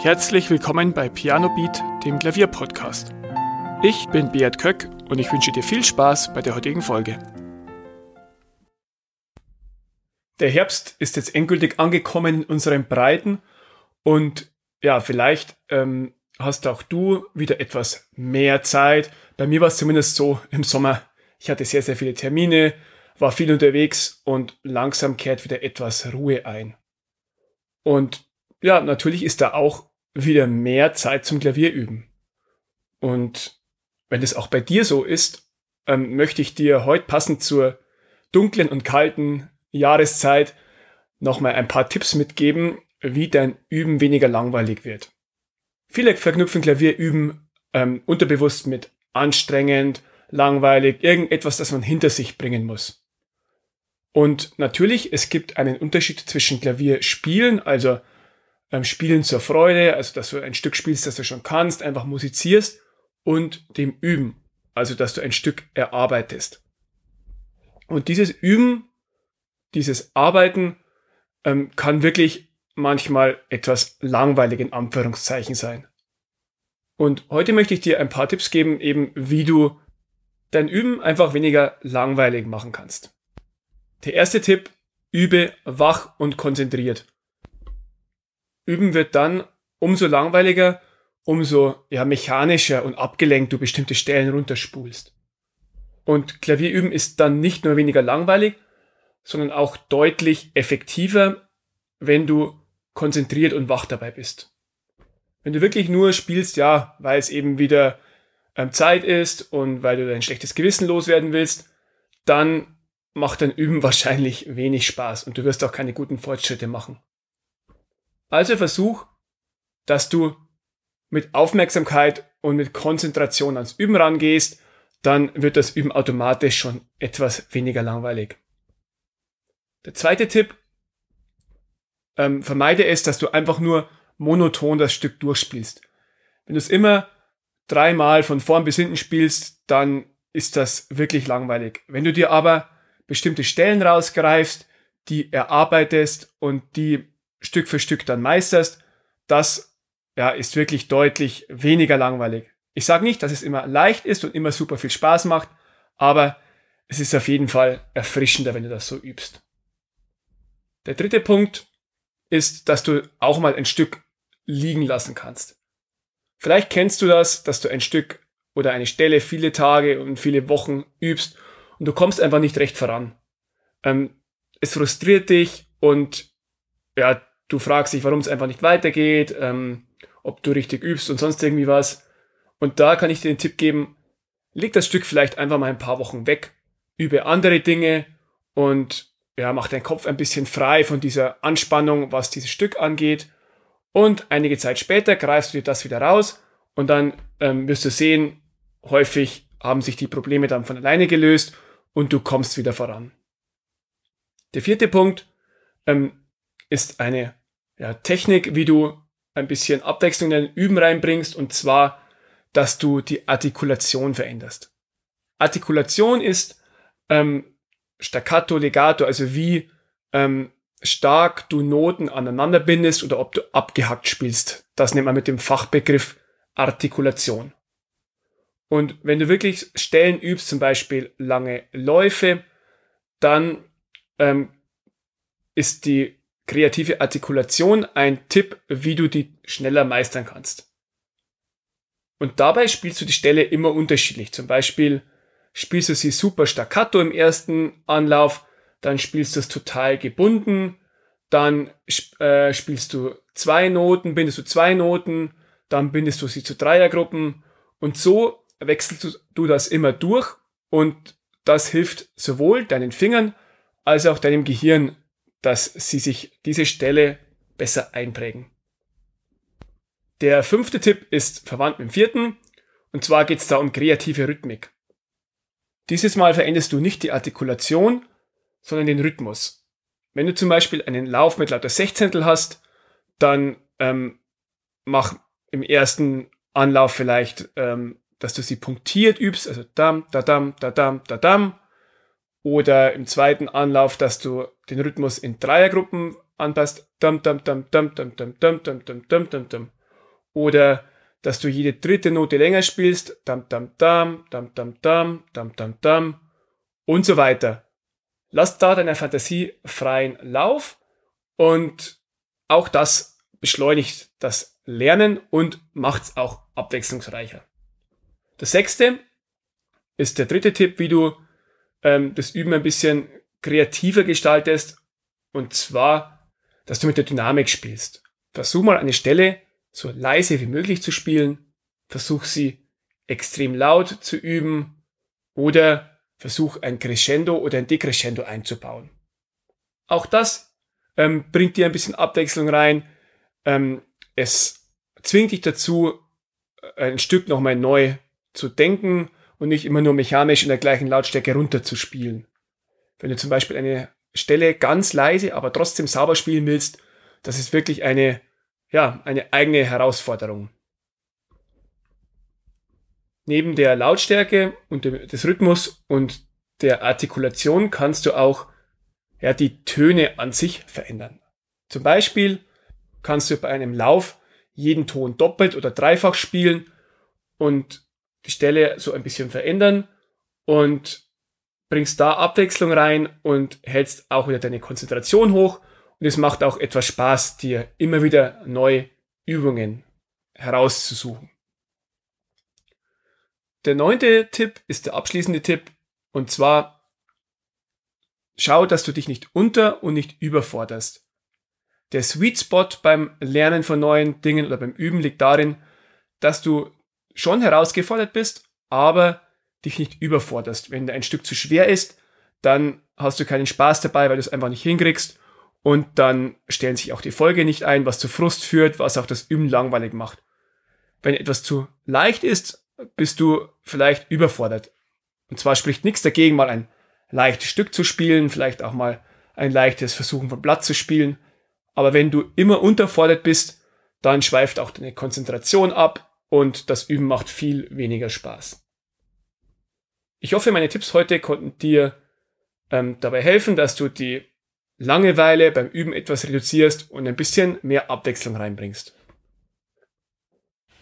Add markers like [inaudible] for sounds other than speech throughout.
Herzlich willkommen bei Piano Beat, dem Klavierpodcast. Ich bin Beat Köck und ich wünsche dir viel Spaß bei der heutigen Folge. Der Herbst ist jetzt endgültig angekommen in unseren Breiten und ja, vielleicht ähm, hast auch du wieder etwas mehr Zeit. Bei mir war es zumindest so im Sommer. Ich hatte sehr, sehr viele Termine, war viel unterwegs und langsam kehrt wieder etwas Ruhe ein. Und ja, natürlich ist da auch wieder mehr Zeit zum Klavier üben. Und wenn es auch bei dir so ist, ähm, möchte ich dir heute passend zur dunklen und kalten Jahreszeit nochmal ein paar Tipps mitgeben, wie dein Üben weniger langweilig wird. Viele verknüpfen Klavierüben ähm, unterbewusst mit anstrengend, langweilig, irgendetwas, das man hinter sich bringen muss. Und natürlich, es gibt einen Unterschied zwischen Klavierspielen, also ähm, Spielen zur Freude, also dass du ein Stück spielst, das du schon kannst, einfach musizierst, und dem Üben, also dass du ein Stück erarbeitest. Und dieses Üben, dieses Arbeiten ähm, kann wirklich manchmal etwas langweilig in Anführungszeichen sein. Und heute möchte ich dir ein paar Tipps geben, eben wie du dein Üben einfach weniger langweilig machen kannst. Der erste Tipp, übe wach und konzentriert. Üben wird dann umso langweiliger, umso ja, mechanischer und abgelenkt du bestimmte Stellen runterspulst. Und Klavierüben ist dann nicht nur weniger langweilig, sondern auch deutlich effektiver, wenn du konzentriert und wach dabei bist. Wenn du wirklich nur spielst, ja, weil es eben wieder ähm, Zeit ist und weil du dein schlechtes Gewissen loswerden willst, dann macht dein Üben [laughs] wahrscheinlich wenig Spaß und du wirst auch keine guten Fortschritte machen. Also versuch, dass du mit Aufmerksamkeit und mit Konzentration ans Üben rangehst, dann wird das Üben automatisch schon etwas weniger langweilig. Der zweite Tipp, ähm, vermeide es, dass du einfach nur monoton das Stück durchspielst. Wenn du es immer dreimal von vorn bis hinten spielst, dann ist das wirklich langweilig. Wenn du dir aber bestimmte Stellen rausgreifst, die erarbeitest und die Stück für Stück dann meisterst, das ja, ist wirklich deutlich weniger langweilig. Ich sage nicht, dass es immer leicht ist und immer super viel Spaß macht, aber es ist auf jeden Fall erfrischender, wenn du das so übst. Der dritte Punkt ist, dass du auch mal ein Stück liegen lassen kannst. Vielleicht kennst du das, dass du ein Stück oder eine Stelle viele Tage und viele Wochen übst und du kommst einfach nicht recht voran. Ähm, es frustriert dich und ja, du fragst dich, warum es einfach nicht weitergeht, ähm, ob du richtig übst und sonst irgendwie was. Und da kann ich dir den Tipp geben, leg das Stück vielleicht einfach mal ein paar Wochen weg, übe andere Dinge und ja, mach deinen Kopf ein bisschen frei von dieser Anspannung, was dieses Stück angeht. Und einige Zeit später greifst du dir das wieder raus und dann ähm, wirst du sehen, häufig haben sich die Probleme dann von alleine gelöst und du kommst wieder voran. Der vierte Punkt ähm, ist eine ja, Technik, wie du ein bisschen Abwechslung in dein Üben reinbringst, und zwar, dass du die Artikulation veränderst. Artikulation ist ähm, Staccato, Legato, also wie ähm, stark du Noten aneinander bindest oder ob du abgehackt spielst. Das nennt man mit dem Fachbegriff Artikulation. Und wenn du wirklich Stellen übst, zum Beispiel lange Läufe, dann ähm, ist die kreative Artikulation ein Tipp, wie du die schneller meistern kannst. Und dabei spielst du die Stelle immer unterschiedlich. Zum Beispiel spielst du sie super staccato im ersten Anlauf, dann spielst du es total gebunden, dann äh, spielst du zwei Noten, bindest du zwei Noten, dann bindest du sie zu Dreiergruppen und so wechselst du das immer durch und das hilft sowohl deinen Fingern als auch deinem Gehirn, dass sie sich diese Stelle besser einprägen. Der fünfte Tipp ist verwandt mit dem vierten und zwar geht es da um kreative Rhythmik. Dieses Mal veränderst du nicht die Artikulation, sondern den Rhythmus. Wenn du zum Beispiel einen Lauf mit lauter Sechzehntel hast, dann ähm, mach im ersten Anlauf vielleicht ähm, dass du sie punktiert übst, also dam, da dam, da dam, da dam. Oder im zweiten Anlauf, dass du den Rhythmus in Dreiergruppen anpasst. Dam, dam, dam, dam, dam, dam, dam, dam, dam, dam, dam, dam. oder dass du jede dritte Note länger spielst, dam dam dam, dam dam dam, dam dam dam und so weiter. Lass da deiner Fantasie freien Lauf und auch das beschleunigt das Lernen und macht es auch abwechslungsreicher. Das sechste ist der dritte Tipp, wie du ähm, das Üben ein bisschen kreativer gestaltest. Und zwar, dass du mit der Dynamik spielst. Versuch mal eine Stelle so leise wie möglich zu spielen. Versuch sie extrem laut zu üben. Oder versuch ein Crescendo oder ein Decrescendo einzubauen. Auch das ähm, bringt dir ein bisschen Abwechslung rein. Ähm, es zwingt dich dazu, ein Stück nochmal neu zu denken und nicht immer nur mechanisch in der gleichen Lautstärke runterzuspielen. Wenn du zum Beispiel eine Stelle ganz leise, aber trotzdem sauber spielen willst, das ist wirklich eine, ja, eine eigene Herausforderung. Neben der Lautstärke und des Rhythmus und der Artikulation kannst du auch ja, die Töne an sich verändern. Zum Beispiel kannst du bei einem Lauf jeden Ton doppelt oder dreifach spielen und die Stelle so ein bisschen verändern und bringst da Abwechslung rein und hältst auch wieder deine Konzentration hoch und es macht auch etwas Spaß, dir immer wieder neue Übungen herauszusuchen. Der neunte Tipp ist der abschließende Tipp und zwar schau, dass du dich nicht unter und nicht überforderst. Der Sweet Spot beim Lernen von neuen Dingen oder beim Üben liegt darin, dass du schon herausgefordert bist, aber dich nicht überforderst. Wenn ein Stück zu schwer ist, dann hast du keinen Spaß dabei, weil du es einfach nicht hinkriegst und dann stellen sich auch die Folge nicht ein, was zu Frust führt, was auch das Üben langweilig macht. Wenn etwas zu leicht ist, bist du vielleicht überfordert. Und zwar spricht nichts dagegen, mal ein leichtes Stück zu spielen, vielleicht auch mal ein leichtes Versuchen von Blatt zu spielen. Aber wenn du immer unterfordert bist, dann schweift auch deine Konzentration ab und das Üben macht viel weniger Spaß. Ich hoffe, meine Tipps heute konnten dir ähm, dabei helfen, dass du die Langeweile beim Üben etwas reduzierst und ein bisschen mehr Abwechslung reinbringst.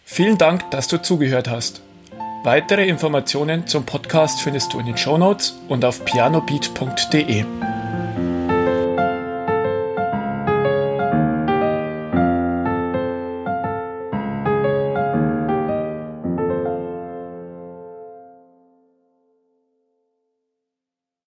Vielen Dank, dass du zugehört hast. Weitere Informationen zum Podcast findest du in den Show Notes und auf pianobeat.de.